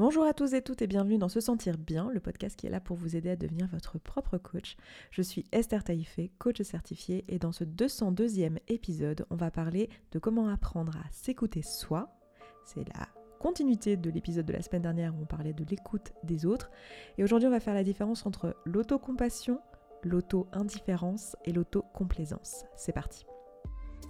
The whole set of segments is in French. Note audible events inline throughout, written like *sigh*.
Bonjour à tous et toutes et bienvenue dans Se Sentir Bien, le podcast qui est là pour vous aider à devenir votre propre coach. Je suis Esther Taïfé, coach certifiée, et dans ce 202e épisode, on va parler de comment apprendre à s'écouter soi. C'est la continuité de l'épisode de la semaine dernière où on parlait de l'écoute des autres. Et aujourd'hui, on va faire la différence entre l'autocompassion, l'auto-indifférence et l'auto-complaisance. C'est parti.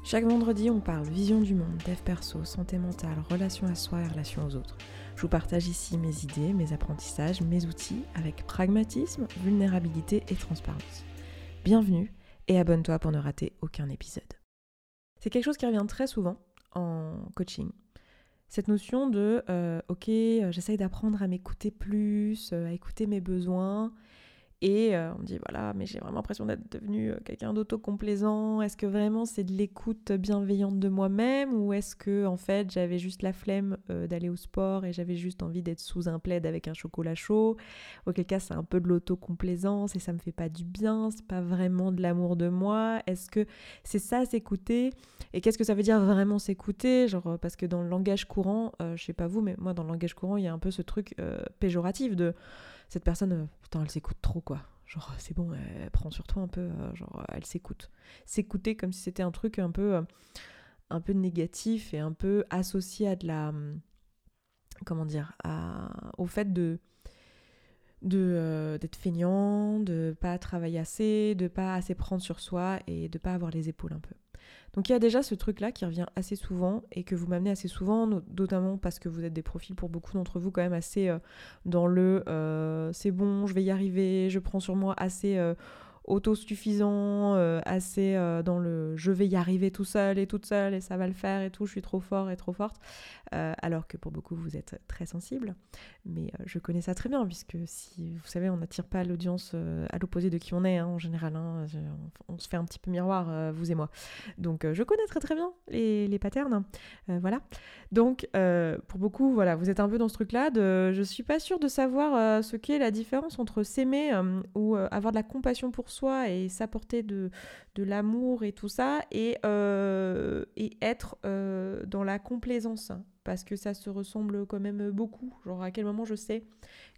Chaque vendredi, on parle vision du monde, dev perso, santé mentale, relation à soi et relation aux autres. Je vous partage ici mes idées, mes apprentissages, mes outils avec pragmatisme, vulnérabilité et transparence. Bienvenue et abonne-toi pour ne rater aucun épisode. C'est quelque chose qui revient très souvent en coaching. Cette notion de euh, ok, euh, j'essaye d'apprendre à m'écouter plus, euh, à écouter mes besoins, et euh, on dit voilà, mais j'ai vraiment l'impression d'être devenu euh, quelqu'un d'autocomplaisant. Est-ce que vraiment c'est de l'écoute bienveillante de moi-même ou est-ce que en fait j'avais juste la flemme euh, d'aller au sport et j'avais juste envie d'être sous un plaid avec un chocolat chaud? Auquel cas c'est un peu de l'autocomplaisance et ça me fait pas du bien, c'est pas vraiment de l'amour de moi. Est-ce que c'est ça s'écouter? Et qu'est-ce que ça veut dire vraiment s'écouter? Genre parce que dans le langage courant, je sais pas vous, mais moi dans le langage courant il y a un peu ce truc péjoratif de cette personne, euh, putain, elle s'écoute trop, quoi. Genre, c'est bon, elle prend sur toi un peu, euh, genre, elle s'écoute. S'écouter comme si c'était un truc un peu, euh, un peu négatif et un peu associé à de la. Hum, comment dire Au fait de d'être feignant, de pas travailler assez, de pas assez prendre sur soi et de pas avoir les épaules un peu. Donc il y a déjà ce truc-là qui revient assez souvent et que vous m'amenez assez souvent, notamment parce que vous êtes des profils pour beaucoup d'entre vous quand même assez euh, dans le euh, c'est bon, je vais y arriver, je prends sur moi assez euh, autosuffisant, assez dans le je vais y arriver tout seul et toute seule et ça va le faire et tout, je suis trop fort et trop forte. Euh, alors que pour beaucoup vous êtes très sensible. Mais euh, je connais ça très bien, puisque si vous savez, on n'attire pas l'audience euh, à l'opposé de qui on est hein, en général. Hein. on, se fait un petit peu miroir, vous et moi. Donc je connais très très bien les, les patterns. voilà. Donc pour beaucoup, voilà, vous êtes un peu dans ce truc-là de je suis pas sûre de savoir ce qu'est la différence entre s'aimer ou avoir de la compassion pour soi et s'apporter de, de l'amour et tout ça et, et être dans la complaisance parce que ça se ressemble quand même beaucoup. Genre à quel moment je sais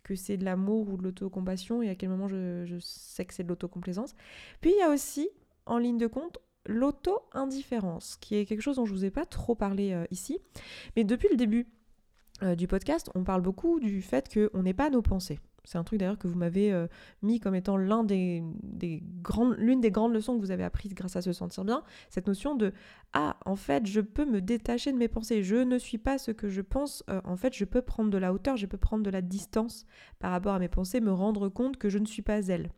que c'est de l'amour ou de l'autocompassion et à quel moment je, sais que c'est de l'autocomplaisance. Puis il y a aussi, en ligne de compte, l'auto-indifférence, qui est quelque chose dont je vous ai pas trop parlé euh, ici. Mais depuis le début euh, du podcast, on parle beaucoup du fait qu'on n'est pas nos pensées. C'est un truc d'ailleurs que vous m'avez euh, mis comme étant l'une des grandes leçons que vous avez apprises grâce à se sentir bien, cette notion de ah en fait je peux me détacher de mes pensées, je ne suis pas ce que je pense, euh, en fait je peux prendre de la hauteur, je peux prendre de la distance par rapport à mes pensées, me rendre compte que je ne suis pas elle.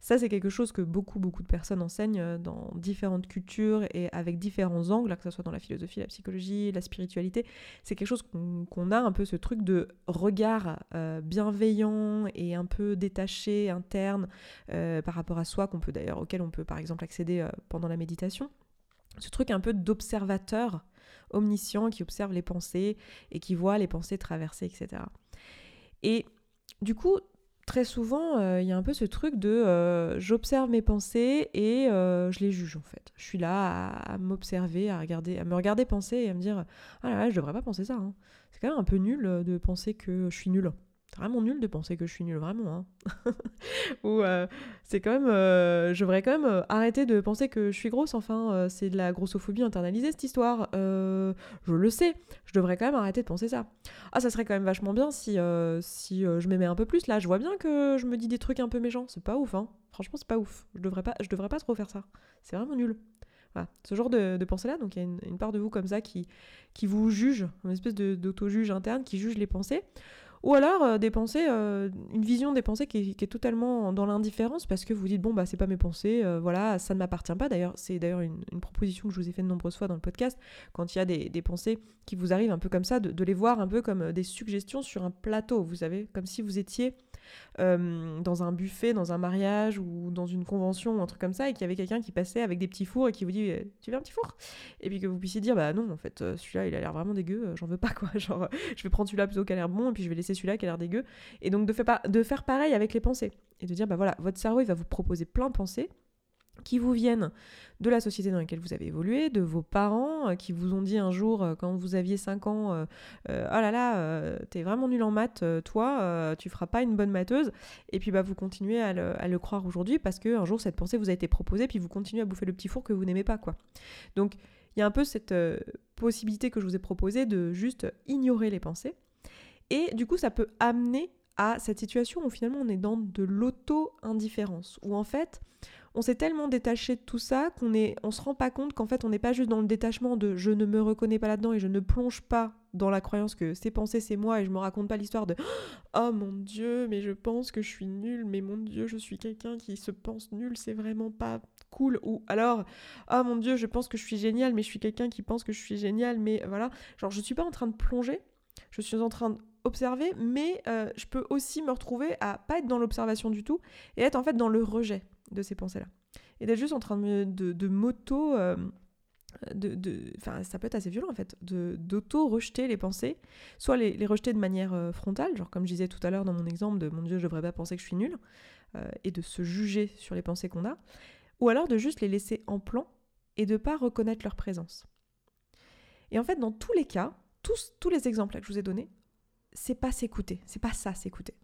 Ça, c'est quelque chose que beaucoup, beaucoup de personnes enseignent euh, dans différentes cultures et avec différents angles, que ce soit dans la philosophie, la psychologie, la spiritualité. C'est quelque chose qu'on a un peu ce truc de regard euh, bienveillant et un peu détaché, interne euh, par rapport à soi, qu'on peut auquel on peut par exemple accéder pendant la méditation. Ce truc un peu d'observateur omniscient qui observe les pensées et qui voit les pensées traverser, etc. Et du coup, très souvent, euh, il y a un peu ce truc de euh, j'observe mes pensées et euh, je les juge en fait. Je suis là à, m'observer, à regarder, à me regarder penser et à me dire ah là là, je devrais pas penser ça. Hein. C'est quand même un peu nul de penser que je suis nulle. C'est vraiment nul de penser que je suis nulle, vraiment. Hein. *laughs* Ou euh, c'est quand même. Euh, je devrais quand même euh, arrêter de penser que je suis grosse. Enfin, c'est de la grossophobie internalisée cette histoire. je le sais. Je devrais quand même arrêter de penser ça. Ah, ça serait quand même vachement bien si, si je m'aimais un peu plus. Là, je vois bien que je me dis des trucs un peu méchants. C'est pas ouf, hein. Franchement, c'est pas ouf. Je devrais pas, je devrais pas trop faire ça. C'est vraiment nul. Voilà. Ce genre de, pensée-là, donc il y a une, part de vous comme ça qui, qui vous juge, une espèce d'auto-juge interne qui juge les pensées. Ou alors euh, des pensées, euh, une vision des pensées qui, est totalement dans l'indifférence parce que vous dites bon bah c'est pas mes pensées, euh, voilà ça ne m'appartient pas. D'ailleurs c'est d'ailleurs une, proposition que je vous ai fait de nombreuses fois dans le podcast quand il y a des, des pensées qui vous arrivent un peu comme ça, de, de, les voir un peu comme des suggestions sur un plateau, vous savez, comme si vous étiez euh, dans un buffet, dans un mariage ou dans une convention ou un truc comme ça, et qu'il y avait quelqu'un qui passait avec des petits fours et qui vous dit eh, Tu veux un petit four? Et puis que vous puissiez dire Bah non, en fait, euh, celui-là, il a l'air vraiment dégueu, euh, j'en veux pas quoi. *laughs* Genre, je vais prendre celui-là plutôt qui a l'air bon, et puis je vais laisser celui-là qui a l'air dégueu. Et donc de de faire pareil avec les pensées. Et de dire Bah voilà, votre cerveau, il va vous proposer plein de pensées qui vous viennent de la société dans laquelle vous avez évolué, de vos parents euh, qui vous ont dit un jour euh, quand vous aviez 5 ans euh, Oh là là, t'es vraiment nul en maths, toi, tu feras pas une bonne matheuse. Et puis bah, vous continuez à le, croire aujourd'hui parce qu'un jour cette pensée vous a été proposée, puis vous continuez à bouffer le petit four que vous n'aimez pas. quoi. Donc il y a un peu cette possibilité que je vous ai proposée de juste ignorer les pensées. Et du coup, ça peut amener à cette situation où finalement on est dans de l'auto-indifférence, où en fait on s'est tellement détaché de tout ça qu'on est, on se rend pas compte qu'en fait on n'est pas juste dans le détachement de je ne me reconnais pas là-dedans et je ne plonge pas dans la croyance que ces pensées c'est moi et je me raconte pas l'histoire de *gasps* oh mon dieu mais je pense que je suis nul mais mon dieu je suis quelqu'un qui se pense nul c'est vraiment pas cool. Ou alors oh mon dieu je pense que je suis génial mais je suis quelqu'un qui pense que je suis génial mais voilà. Genre je suis pas en train de plonger je suis en train d'observer mais euh, je peux aussi me retrouver à pas être dans l'observation du tout et être en fait dans le rejet de ces pensées-là. Et d'être juste en train de, de, moto... Euh, de, enfin, ça peut être assez violent en fait, d'auto-rejeter les pensées, soit les, rejeter de manière euh, frontale, genre comme je disais tout à l'heure dans mon exemple de mon Dieu, je devrais pas penser que je suis nul, euh, et de se juger sur les pensées qu'on a, ou alors de juste les laisser en plan et de pas reconnaître leur présence. Et en fait, dans tous les cas, tous, tous les exemples que je vous ai donnés, c'est pas s'écouter, c'est pas ça s'écouter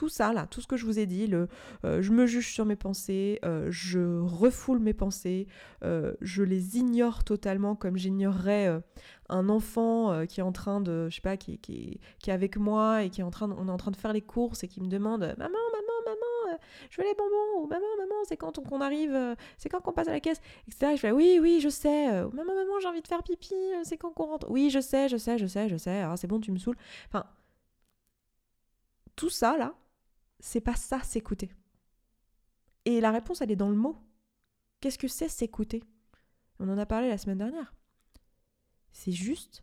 tout ça là, tout ce que je vous ai dit, le euh, je me juge sur mes pensées, euh, je refoule mes pensées, euh, je les ignore totalement comme j'ignorerais un enfant qui est en train de, je sais pas, qui, qui, qui, est avec moi et qui est en train, de, on est en train de faire les courses et qui me demande maman, maman, maman, je veux les bonbons! Ou maman, maman, c'est quand qu'on arrive, c'est quand qu'on passe à la caisse, etc. je fais oui, oui, je sais, maman, maman, j'ai envie de faire pipi, c'est quand qu'on rentre, oui, je sais, je sais, je sais, je sais, ah, c'est bon, tu me saoules, enfin tout ça là, c'est pas ça s'écouter. Et la réponse, elle est dans le mot. Qu'est-ce que c'est s'écouter? On en a parlé la semaine dernière. C'est juste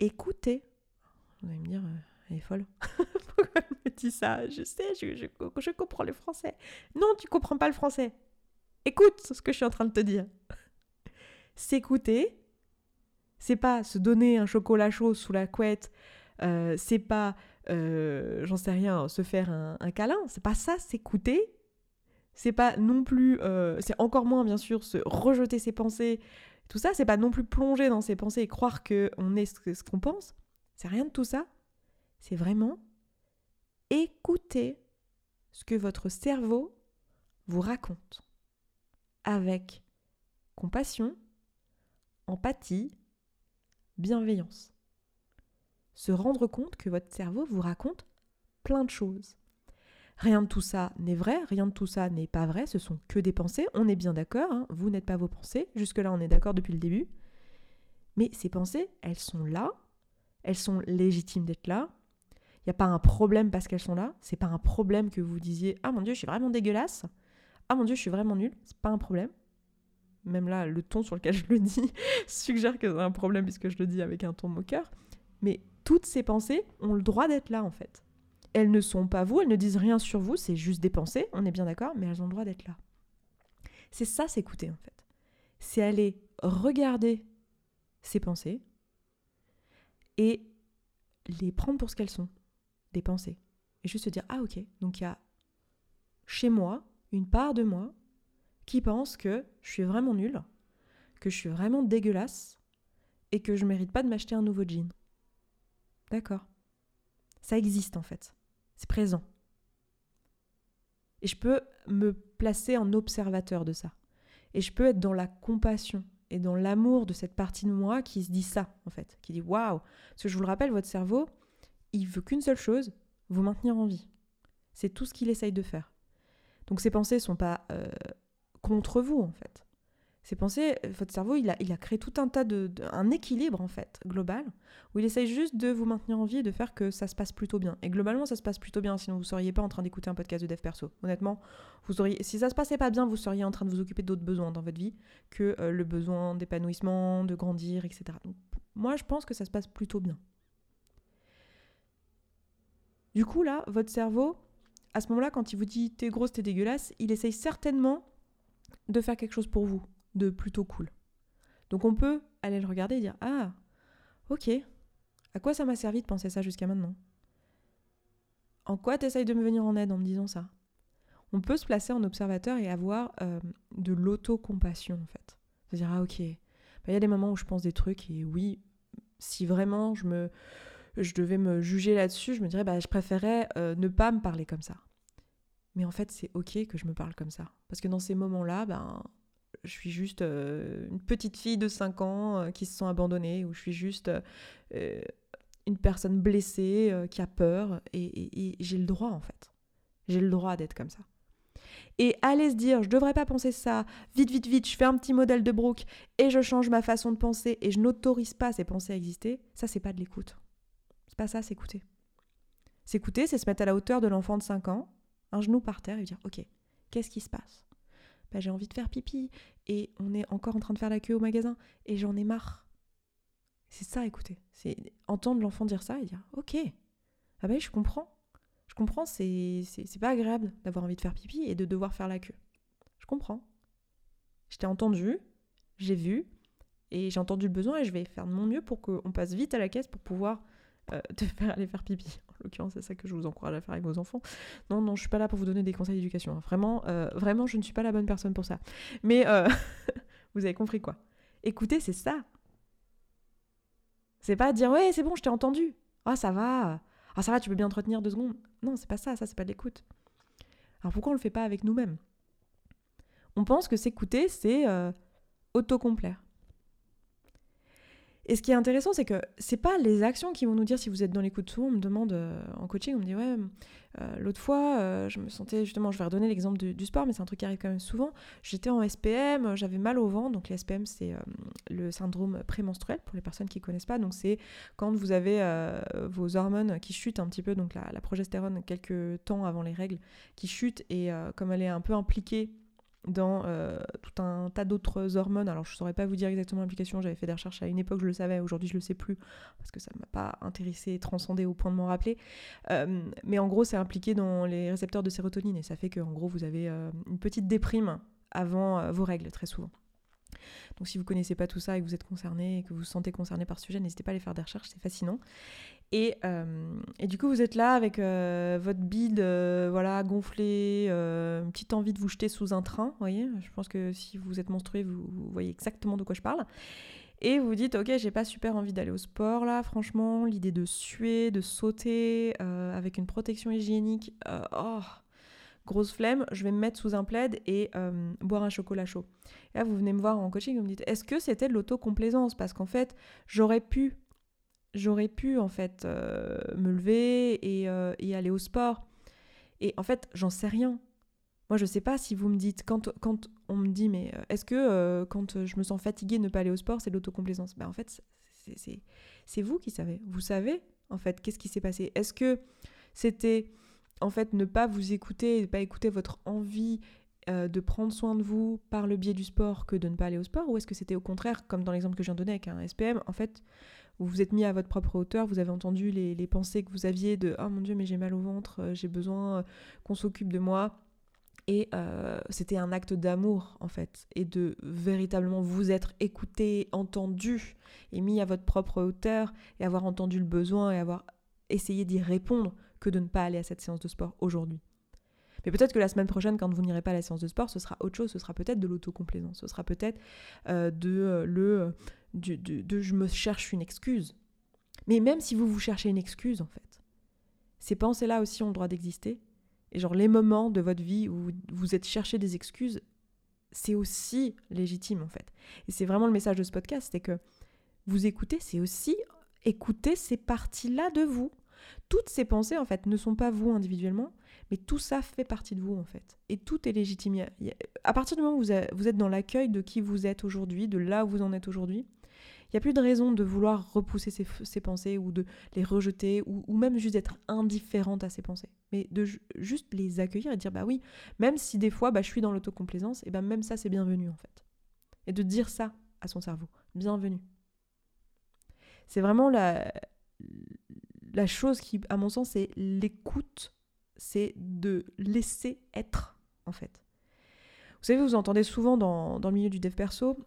écouter. Vous allez me dire, euh, elle est folle. *laughs* Pourquoi elle me dit ça? Je sais, je, je, comprends le français. Non, tu comprends pas le français. Écoute ce que je suis en train de te dire. S'écouter, c'est pas se donner un chocolat chaud sous la couette, euh, c'est pas euh, j'en sais rien, se faire un, câlin. C'est pas ça, s'écouter. C'est pas non plus, euh, c'est encore moins bien sûr se rejeter ses pensées. Tout ça, c'est pas non plus plonger dans ses pensées et croire que on est ce qu'on pense. C'est rien de tout ça. C'est vraiment écouter ce que votre cerveau vous raconte avec compassion, empathie, bienveillance se rendre compte que votre cerveau vous raconte plein de choses. Rien de tout ça n'est vrai, rien de tout ça n'est pas vrai, ce sont que des pensées, on est bien d'accord, hein. vous n'êtes pas vos pensées, jusque-là on est d'accord depuis le début. Mais ces pensées, elles sont là, elles sont légitimes d'être là. Il n'y a pas un problème parce qu'elles sont là, c'est pas un problème que vous disiez Ah mon dieu, je suis vraiment dégueulasse, Ah mon dieu, je suis vraiment nul, c'est pas un problème. Même là, le ton sur lequel je le dis *laughs* suggère que c'est un problème puisque je le dis avec un ton moqueur. Mais toutes ces pensées ont le droit d'être là en fait. Elles ne sont pas vous, elles ne disent rien sur vous, c'est juste des pensées, on est bien d'accord, mais elles ont le droit d'être là. C'est ça s'écouter en fait. C'est aller regarder ces pensées et les prendre pour ce qu'elles sont, des pensées. Et juste se dire, ah ok, donc il y a chez moi une part de moi qui pense que je suis vraiment nulle, que je suis vraiment dégueulasse et que je mérite pas de m'acheter un nouveau jean. D'accord. Ça existe en fait. C'est présent. Et je peux me placer en observateur de ça. Et je peux être dans la compassion et dans l'amour de cette partie de moi qui se dit ça, en fait. Qui dit waouh Parce que je vous le rappelle, votre cerveau, il veut qu'une seule chose vous maintenir en vie. C'est tout ce qu'il essaye de faire. Donc ces pensées ne sont pas euh, contre vous, en fait. Ces pensées, votre cerveau, il a, créé tout un tas de, un équilibre en fait global où il essaye juste de vous maintenir en vie et de faire que ça se passe plutôt bien. Et globalement, ça se passe plutôt bien. Sinon, vous seriez pas en train d'écouter un podcast de dev perso. Honnêtement, vous si ça se passait pas bien, vous seriez en train de vous occuper d'autres besoins dans votre vie que euh, le besoin d'épanouissement, de grandir, etc. Donc, moi, je pense que ça se passe plutôt bien. Du coup, là, votre cerveau, à ce moment-là, quand il vous dit t'es grosse, t'es dégueulasse, il essaye certainement de faire quelque chose pour vous de plutôt cool. Donc on peut aller le regarder et dire Ah, ok, à quoi ça m'a servi de penser ça jusqu'à maintenant? En quoi t'essayes de me venir en aide en me disant ça? On peut se placer en observateur et avoir euh, de l'autocompassion en fait. C'est-à-dire, ah ok, bah, il y a des moments où je pense des trucs et oui, si vraiment je, me, je devais me juger là-dessus, je me dirais, bah, je préférais euh, ne pas me parler comme ça. Mais en fait, c'est ok que je me parle comme ça. Parce que dans ces moments-là, ben, je suis juste euh, une petite fille de 5 ans qui se sent abandonnée, ou je suis juste une personne blessée qui a peur, et j'ai le droit en fait. J'ai le droit d'être comme ça et aller se dire je devrais pas penser ça, vite, vite, vite, je fais un petit modèle de Brooke et je change ma façon de penser et je n'autorise pas ces pensées à exister, ça c'est pas de l'écoute. C'est pas ça, s'écouter. S'écouter, c'est se mettre à la hauteur de l'enfant de 5 ans, un genou par terre et dire ok, qu'est-ce qui se passe? Bah, J'ai envie de faire pipi et on est encore en train de faire la queue au magasin et j'en ai marre. C'est ça, écouter. C'est entendre l'enfant dire ça et dire ok, ah ben je comprends. Je comprends, c'est pas agréable d'avoir envie de faire pipi et de devoir faire la queue. Je comprends. Je t'ai entendu, j'ai vu, et j'ai entendu le besoin et je vais faire de mon mieux pour qu'on passe vite à la caisse pour pouvoir euh, *laughs* te faire aller faire pipi. En l'occurrence, c'est ça que je vous encourage à faire avec vos enfants. Non, non, je suis pas là pour vous donner des conseils d'éducation. Hein. Vraiment, euh, vraiment, je ne suis pas la bonne personne pour ça. Mais euh, *laughs* vous avez compris quoi. Écoutez, c'est ça. C'est pas dire ouais, c'est bon, je t'ai entendu. Ah, ça va. Ah, ça va, tu peux bien te retenir deux secondes. Non, c'est pas ça, ça, c'est pas de l'écoute. Alors pourquoi on le fait pas avec nous-mêmes? On pense que s'écouter, c'est euh, autocomplaire. Et ce qui est intéressant, c'est que c'est pas les actions qui vont nous dire si vous êtes dans l'écoute. Souvent, on me demande euh, en coaching, on me dit ouais, euh, l'autre fois, euh, je me sentais justement, je vais redonner l'exemple du, sport, mais c'est un truc qui arrive quand même souvent. J'étais en SPM, j'avais mal au ventre. Donc les SPM, c'est le syndrome prémenstruel pour les personnes qui connaissent pas. Donc c'est quand vous avez vos hormones qui chutent un petit peu, donc la, la, progestérone quelques temps avant les règles qui chute et comme elle est un peu impliquée dans euh, tout un tas d'autres hormones. Alors je ne saurais pas vous dire exactement l'implication, j'avais fait des recherches à une époque, je le savais, aujourd'hui je ne le sais plus, parce que ça ne m'a pas intéressé, transcendé au point de m'en rappeler. Euh, mais en gros, c'est impliqué dans les récepteurs de sérotonine, et ça fait qu'en gros, vous avez euh, une petite déprime avant vos règles, très souvent. Donc si vous connaissez pas tout ça et que vous êtes concerné et que vous vous sentez concerné par ce sujet, n'hésitez pas à aller faire des recherches, c'est fascinant. Et, euh, et, du coup, vous êtes là avec euh, votre bide euh, voilà, gonflé, une petite envie de vous jeter sous un train, voyez Je pense que si vous êtes menstrué, vous, voyez exactement de quoi je parle. Et vous dites, ok, j'ai pas super envie d'aller au sport là, franchement, l'idée de suer, de sauter avec une protection hygiénique, oh, grosse flemme, je vais me mettre sous un plaid et boire un chocolat chaud. Et là, vous venez me voir en coaching, vous me dites, est-ce que c'était de l'autocomplaisance? Parce qu'en fait, j'aurais pu j'aurais pu en fait euh, me lever euh, et, aller au sport. Et en fait, j'en sais rien. Moi, je sais pas si vous me dites, quand, on me dit, mais euh, est-ce que quand je me sens fatiguée, ne pas aller au sport, c'est l'autocomplaisance? Ben, En fait, c'est vous qui savez. Vous savez, en fait, qu'est-ce qui s'est passé? Est-ce que c'était, en fait, ne pas vous écouter, ne pas écouter votre envie de prendre soin de vous par le biais du sport que de ne pas aller au sport? Ou est-ce que c'était au contraire, comme dans l'exemple que je viens de donner avec un SPM, en fait, vous vous êtes mis à votre propre hauteur, vous avez entendu les, pensées que vous aviez de ⁇ Oh mon Dieu, mais j'ai mal au ventre, euh, j'ai besoin euh, qu'on s'occupe de moi ⁇ et euh, c'était un acte d'amour en fait, et de véritablement vous être écouté, entendu, et mis à votre propre hauteur, et avoir entendu le besoin, et avoir essayé d'y répondre, que de ne pas aller à cette séance de sport aujourd'hui. Mais peut-être que la semaine prochaine, quand vous n'irez pas à la séance de sport, ce sera autre chose, ce sera peut-être de l'autocomplaisance, ce sera peut-être de le de, je me cherche une excuse. Mais même si vous vous cherchez une excuse, en fait, ces pensées-là aussi ont le droit d'exister. Et genre, les moments de votre vie où vous êtes cherché des excuses, c'est aussi légitime, en fait. Et c'est vraiment le message de ce podcast, c'est que vous écoutez, c'est aussi écouter ces parties-là de vous. Toutes ces pensées, en fait, ne sont pas vous individuellement, mais tout ça fait partie de vous, en fait. Et tout est légitime. À partir du moment où vous êtes dans l'accueil de qui vous êtes aujourd'hui, de là où vous en êtes aujourd'hui, il n'y a plus de raison de vouloir repousser ses, pensées ou de les rejeter ou, même juste d'être indifférente à ses pensées. Mais de juste les accueillir et dire bah oui, même si des fois bah, je suis dans l'autocomplaisance, et bah même ça c'est bienvenu en fait. Et de dire ça à son cerveau, bienvenue. C'est vraiment la, la chose qui, à mon sens, c'est l'écoute, c'est de laisser être en fait. Vous savez, vous entendez souvent dans, dans le milieu du dev perso,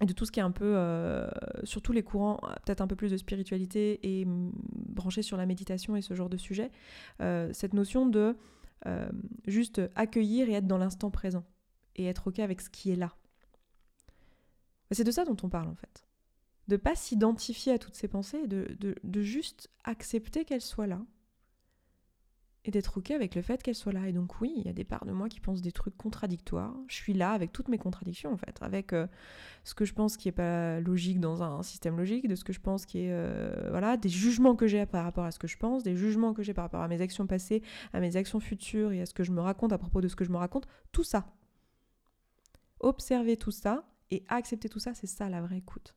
et de tout ce qui est un peu, euh, surtout les courants, peut-être un peu plus de spiritualité et branché sur la méditation et ce genre de sujet, euh, cette notion de juste accueillir et être dans l'instant présent et être ok avec ce qui est là. C'est de ça dont on parle en fait. De pas s'identifier à toutes ces pensées, de, de juste accepter qu'elles soient là, et d'être ok avec le fait qu'elle soit là. Et donc oui, il y a des parts de moi qui pensent des trucs contradictoires. Je suis là avec toutes mes contradictions en fait, avec euh, ce que je pense qui est pas logique dans un système logique, de ce que je pense qui est euh, voilà, des jugements que j'ai par rapport à ce que je pense, des jugements que j'ai par rapport à mes actions passées, à mes actions futures et à ce que je me raconte à propos de ce que je me raconte, tout ça. Observer tout ça et accepter tout ça, c'est ça la vraie écoute.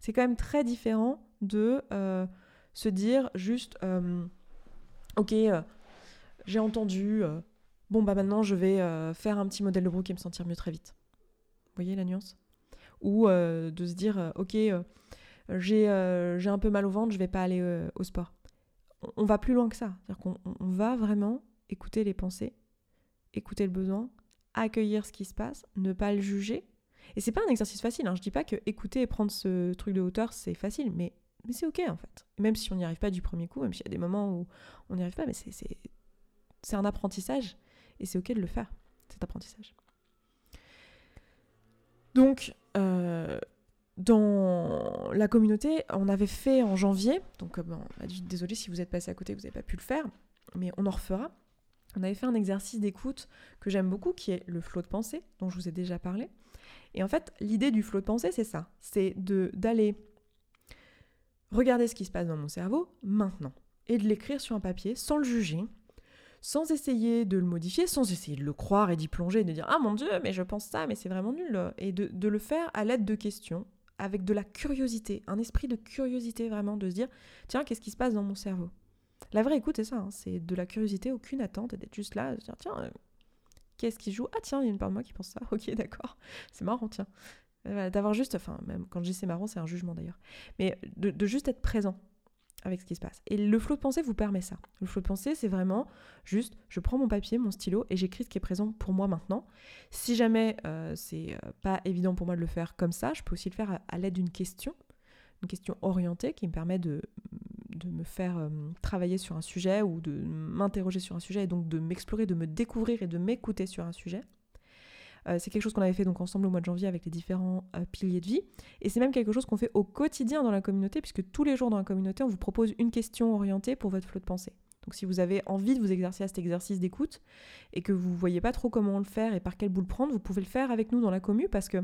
C'est quand même très différent de euh, se dire juste ok, euh, j'ai entendu, euh, bon bah maintenant je vais euh, faire un petit modèle de brook et me sentir mieux très vite. Vous voyez la nuance? Ou de se dire, ok, j'ai un peu mal au ventre, je vais pas aller au sport. On, va plus loin que ça. C'est-à-dire qu'on va vraiment écouter les pensées, écouter le besoin, accueillir ce qui se passe, ne pas le juger. Et c'est pas un exercice facile. Hein. Je dis pas que écouter et prendre ce truc de hauteur c'est facile, mais mais c'est ok en fait. Même si on n'y arrive pas du premier coup, même s'il y a des moments où on n'y arrive pas, mais c'est un apprentissage et c'est ok de le faire, cet apprentissage. Donc, euh, dans la communauté, on avait fait en janvier, donc euh, désolé si vous êtes passé à côté, vous n'avez pas pu le faire, mais on en refera. On avait fait un exercice d'écoute que j'aime beaucoup, qui est le flot de pensée, dont je vous ai déjà parlé. Et en fait, l'idée du flot de pensée, c'est ça, c'est d'aller regarder ce qui se passe dans mon cerveau maintenant et de l'écrire sur un papier sans le juger, sans essayer de le modifier, sans essayer de le croire et d'y plonger et de dire Ah mon Dieu, mais je pense ça, mais c'est vraiment nul. Et de, le faire à l'aide de questions, avec de la curiosité, un esprit de curiosité vraiment, de se dire Tiens, qu'est-ce qui se passe dans mon cerveau? La vraie écoute, c'est ça, hein, c'est de la curiosité, aucune attente, et d'être juste là, de dire Tiens, euh, qu'est-ce qui joue? Ah tiens, il y a une part de moi qui pense ça, *laughs* ok, d'accord, c'est marrant, tiens. Euh, d'avoir juste, enfin, quand je dis c'est marrant, c'est un jugement d'ailleurs, mais de, juste être présent avec ce qui se passe. Et le flot de pensée vous permet ça. Le flot de pensée, c'est vraiment juste, je prends mon papier, mon stylo, et j'écris ce qui est présent pour moi maintenant. Si jamais euh, c'est euh, pas évident pour moi de le faire comme ça, je peux aussi le faire à, l'aide d'une question, une question orientée qui me permet de, de me faire travailler sur un sujet ou de m'interroger sur un sujet, et donc de m'explorer, de me découvrir et de m'écouter sur un sujet. Euh, c'est quelque chose qu'on avait fait donc ensemble au mois de janvier avec les différents euh, piliers de vie. Et c'est même quelque chose qu'on fait au quotidien dans la communauté, puisque tous les jours dans la communauté, on vous propose une question orientée pour votre flot de pensée. Donc si vous avez envie de vous exercer à cet exercice d'écoute et que vous ne voyez pas trop comment le faire et par quel bout le prendre, vous pouvez le faire avec nous dans la commu parce que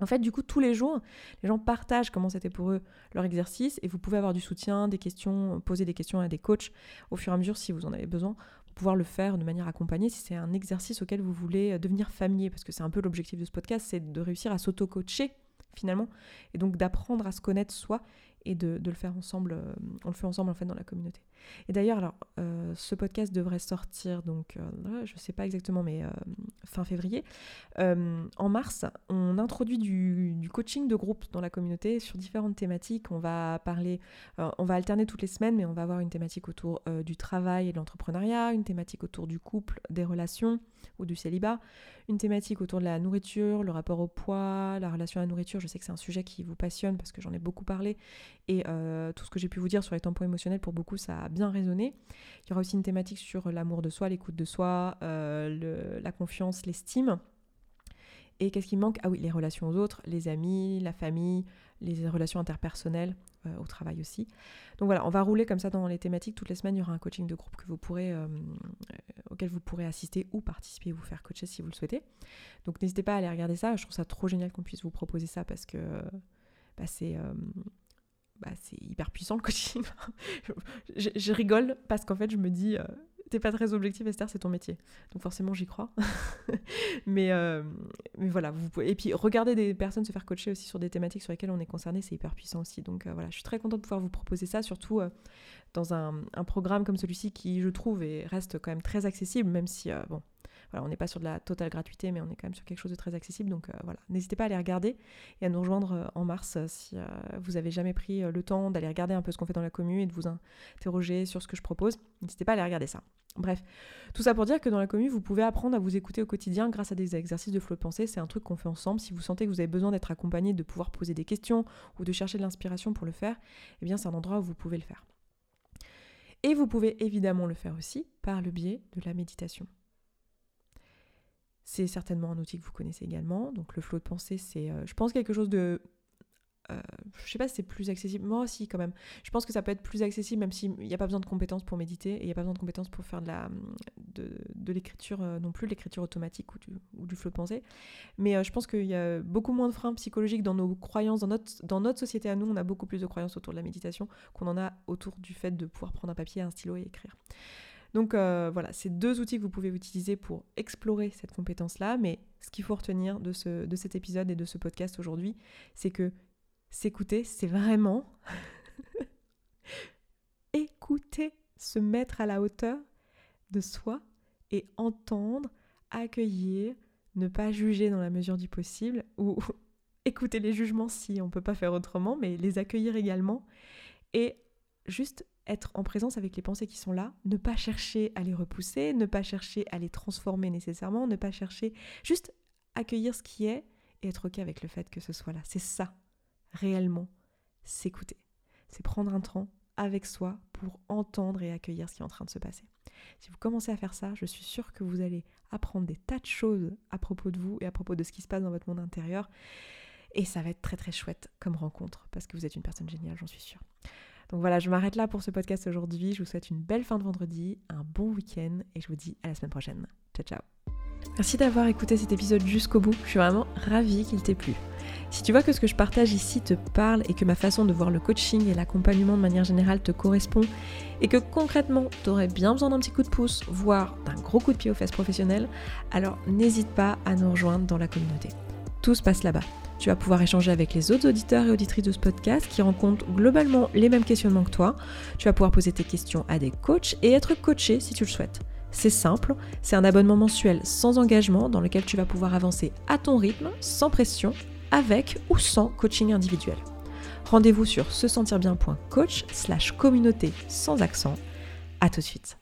en fait, du coup, tous les jours, les gens partagent comment c'était pour eux leur exercice et vous pouvez avoir du soutien, des questions, poser des questions à des coachs au fur et à mesure si vous en avez besoin pouvoir le faire de manière accompagnée si c'est un exercice auquel vous voulez euh, devenir familier, parce que c'est un peu l'objectif de ce podcast, c'est de réussir à s'auto-coacher finalement, et donc d'apprendre à se connaître soi et de, le faire ensemble, euh, on le fait ensemble en fait dans la communauté. Et d'ailleurs, alors, euh, ce podcast devrait sortir, donc, euh, je sais pas exactement, mais fin février. en mars, on introduit du, coaching de groupe dans la communauté sur différentes thématiques. On va parler, on va alterner toutes les semaines, mais on va avoir une thématique autour du travail et de l'entrepreneuriat, une thématique autour du couple, des relations ou du célibat, une thématique autour de la nourriture, le rapport au poids, la relation à la nourriture. Je sais que c'est un sujet qui vous passionne parce que j'en ai beaucoup parlé et tout ce que j'ai pu vous dire sur les tampons émotionnels, pour beaucoup, ça a bien résonné. Il y aura aussi une thématique sur l'amour de soi, l'écoute de soi, euh, la confiance, l'estime. Et qu'est-ce qui manque? Ah oui, les relations aux autres, les amis, la famille, les relations interpersonnelles, euh, au travail aussi. Donc voilà, on va rouler comme ça dans les thématiques. Toutes les semaines, il y aura un coaching de groupe que vous pourrez, euh, auquel vous pourrez assister ou participer, vous faire coacher si vous le souhaitez. Donc n'hésitez pas à aller regarder ça. Je trouve ça trop génial qu'on puisse vous proposer ça parce que bah, c'est bah, c'est hyper puissant le coaching. *laughs* je, rigole parce qu'en fait, je me dis, euh, t'es pas très objectif, Esther, c'est ton métier. Donc forcément, j'y crois. *laughs* mais, euh, mais voilà, vous pouvez... Et puis, regarder des personnes se faire coacher aussi sur des thématiques sur lesquelles on est concerné, c'est hyper puissant aussi. Donc euh, voilà, je suis très contente de pouvoir vous proposer ça, surtout dans un, un, programme comme celui-ci qui, je trouve, et reste quand même très accessible, même si, bon, on n'est pas sur de la totale gratuité, mais on est quand même sur quelque chose de très accessible. Donc euh, voilà, n'hésitez pas à aller regarder et à nous rejoindre euh, en mars euh, si vous avez jamais pris le temps d'aller regarder un peu ce qu'on fait dans la commune et de vous interroger sur ce que je propose. N'hésitez pas à aller regarder ça. Bref, tout ça pour dire que dans la commune, vous pouvez apprendre à vous écouter au quotidien grâce à des exercices de flow de pensée. C'est un truc qu'on fait ensemble. Si vous sentez que vous avez besoin d'être accompagné, de pouvoir poser des questions ou de chercher de l'inspiration pour le faire, eh bien c'est un endroit où vous pouvez le faire. Et vous pouvez évidemment le faire aussi par le biais de la méditation. C'est certainement un outil que vous connaissez également. Donc le flot de pensée, c'est, euh, je pense, quelque chose de euh, je sais pas si c'est plus accessible. Moi aussi, quand même. Je pense que ça peut être plus accessible, même s'il n'y a pas besoin de compétences pour méditer et il n'y a pas besoin de compétences pour faire de, la, de, l'écriture euh, non plus, l'écriture automatique ou du, ou du flot de pensée. Mais euh, je pense qu'il y a beaucoup moins de freins psychologiques dans nos croyances, dans notre, dans notre société à nous. On a beaucoup plus de croyances autour de la méditation qu'on en a autour du fait de pouvoir prendre un papier, un stylo et écrire. Donc voilà, c'est deux outils que vous pouvez utiliser pour explorer cette compétence-là. Mais ce qu'il faut retenir de, ce, de cet épisode et de ce podcast aujourd'hui, c'est que s'écouter, c'est vraiment *laughs* écouter, se mettre à la hauteur de soi et entendre, accueillir, ne pas juger dans la mesure du possible ou *laughs* écouter les jugements si on ne peut pas faire autrement, mais les accueillir également et juste être en présence avec les pensées qui sont là, ne pas chercher à les repousser, ne pas chercher à les transformer nécessairement, ne pas chercher, juste accueillir ce qui est et être ok avec le fait que ce soit là. C'est ça réellement s'écouter. C'est prendre un temps avec soi pour entendre et accueillir ce qui est en train de se passer. Si vous commencez à faire ça, je suis sûre que vous allez apprendre des tas de choses à propos de vous et à propos de ce qui se passe dans votre monde intérieur. Et ça va être très très chouette comme rencontre parce que vous êtes une personne géniale, j'en suis sûre. Donc voilà, je m'arrête là pour ce podcast aujourd'hui. Je vous souhaite une belle fin de vendredi, un bon week-end et je vous dis à la semaine prochaine. Ciao ciao. Merci d'avoir écouté cet épisode jusqu'au bout. Je suis vraiment ravie qu'il t'ait plu. Si tu vois que ce que je partage ici te parle et que ma façon de voir le coaching et l'accompagnement de manière générale te correspond et que concrètement tu aurais bien besoin d'un petit coup de pouce, voire d'un gros coup de pied aux fesses professionnelles, alors n'hésite pas à nous rejoindre dans la communauté. Tout se passe là-bas. Tu vas pouvoir échanger avec les autres auditeurs et auditrices de ce podcast qui rencontrent globalement les mêmes questionnements que toi. Tu vas pouvoir poser tes questions à des coachs et être coaché si tu le souhaites. C'est simple, c'est un abonnement mensuel sans engagement dans lequel tu vas pouvoir avancer à ton rythme, sans pression avec ou sans coaching individuel. Rendez-vous sur se sentir bien.coach slash communauté sans accent. À tout de suite.